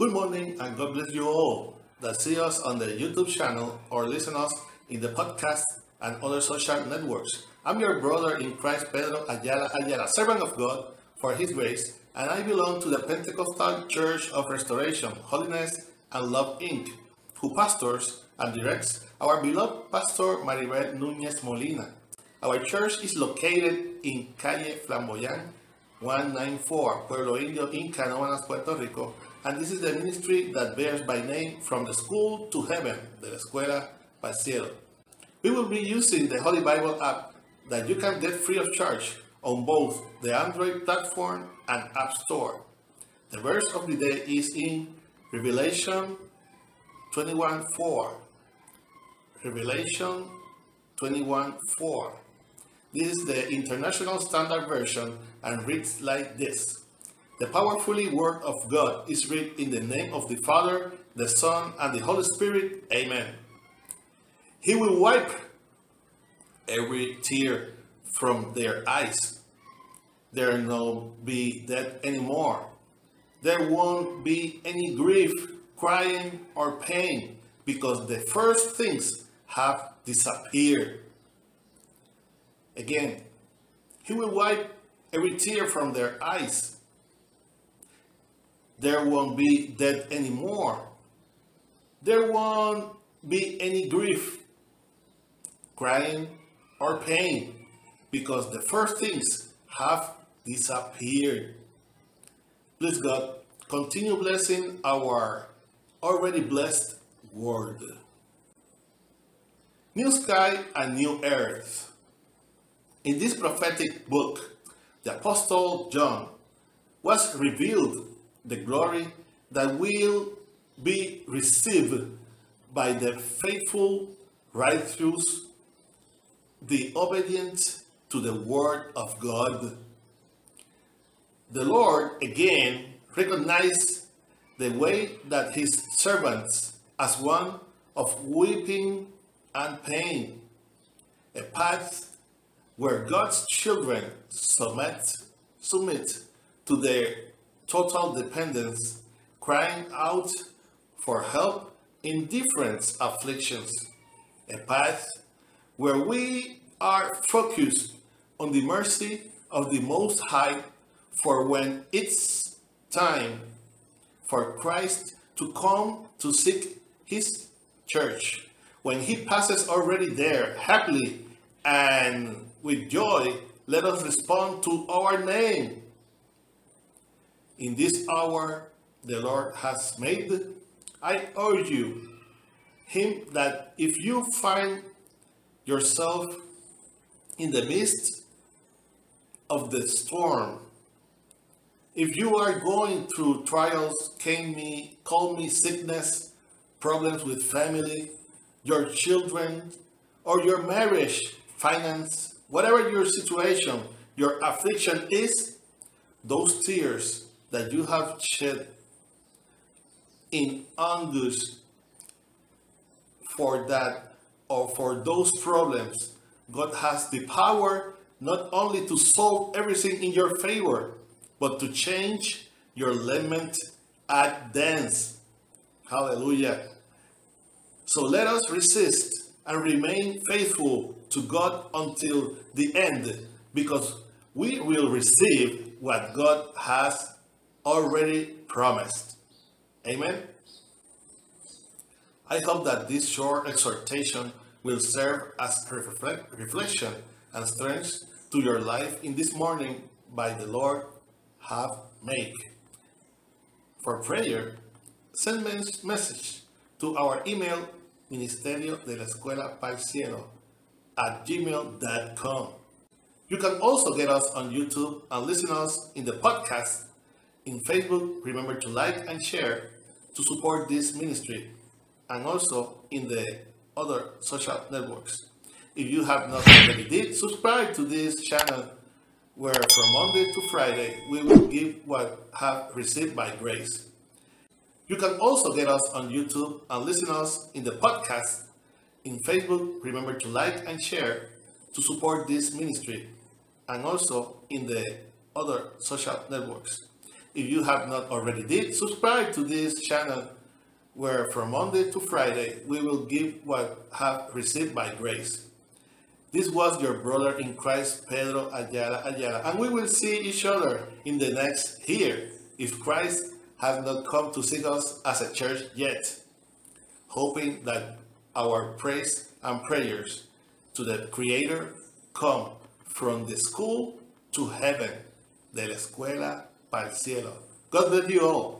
Good morning and God bless you all that see us on the YouTube channel or listen us in the podcast and other social networks. I'm your brother in Christ, Pedro Ayala Ayala, servant of God for His grace, and I belong to the Pentecostal Church of Restoration, Holiness, and Love Inc., who pastors and directs our beloved pastor Maribel Nunez Molina. Our church is located in Calle Flamboyant 194, Pueblo Indio, in Canóvanas, Puerto Rico, and this is the ministry that bears by name From the School to Heaven, de la Escuela para Cielo. We will be using the Holy Bible app that you can get free of charge on both the Android platform and App Store. The verse of the day is in Revelation 21:4. Revelation 21:4. This is the International Standard Version and reads like this. The powerfully word of God is read in the name of the Father, the Son, and the Holy Spirit. Amen. He will wipe every tear from their eyes. There will no be death anymore. There won't be any grief, crying, or pain because the first things have disappeared. Again, he will wipe every tear from their eyes. There won't be death anymore. There won't be any grief, crying, or pain because the first things have disappeared. Please God, continue blessing our already blessed world. New sky and new earth. In this prophetic book, the Apostle John was revealed the glory that will be received by the faithful, righteous, the obedient to the word of God. The Lord again recognized the way that his servants as one of weeping and pain, a path where God's children submit, submit to their total dependence, crying out for help in different afflictions, a path where we are focused on the mercy of the Most High for when it's time for Christ to come to seek his church. When he passes already there happily and with joy, let us respond to our name. In this hour the Lord has made, I urge you, him that if you find yourself in the midst of the storm, if you are going through trials, came me, call me sickness, problems with family, your children, or your marriage, finance, whatever your situation, your affliction is, those tears that you have shed in anguish for that or for those problems, God has the power not only to solve everything in your favor, but to change your lament at dance. Hallelujah. So let us resist and remain faithful to God until the end because we will receive what God has already promised. Amen. I hope that this short exhortation will serve as reflect, reflection and strength to your life in this morning by the Lord have made. For prayer, send message to our email ministerio de la escuela cielo at gmail.com. You can also get us on YouTube and listen us in the podcast. In Facebook, remember to like and share to support this ministry and also in the other social networks. If you have not already did, subscribe to this channel where from Monday to Friday we will give what have received by grace. You can also get us on YouTube and listen us in the podcast. In Facebook, remember to like and share to support this ministry and also in the other social networks. if you have not already did, subscribe to this channel where from Monday to Friday we will give what have received by grace. This was your brother in Christ, Pedro Ayala Ayala, and we will see each other in the next year if Christ has not come to seek us as a church yet, hoping that our praise and prayers to the Creator come from the school to heaven, de la escuela para el cielo. God bless you all.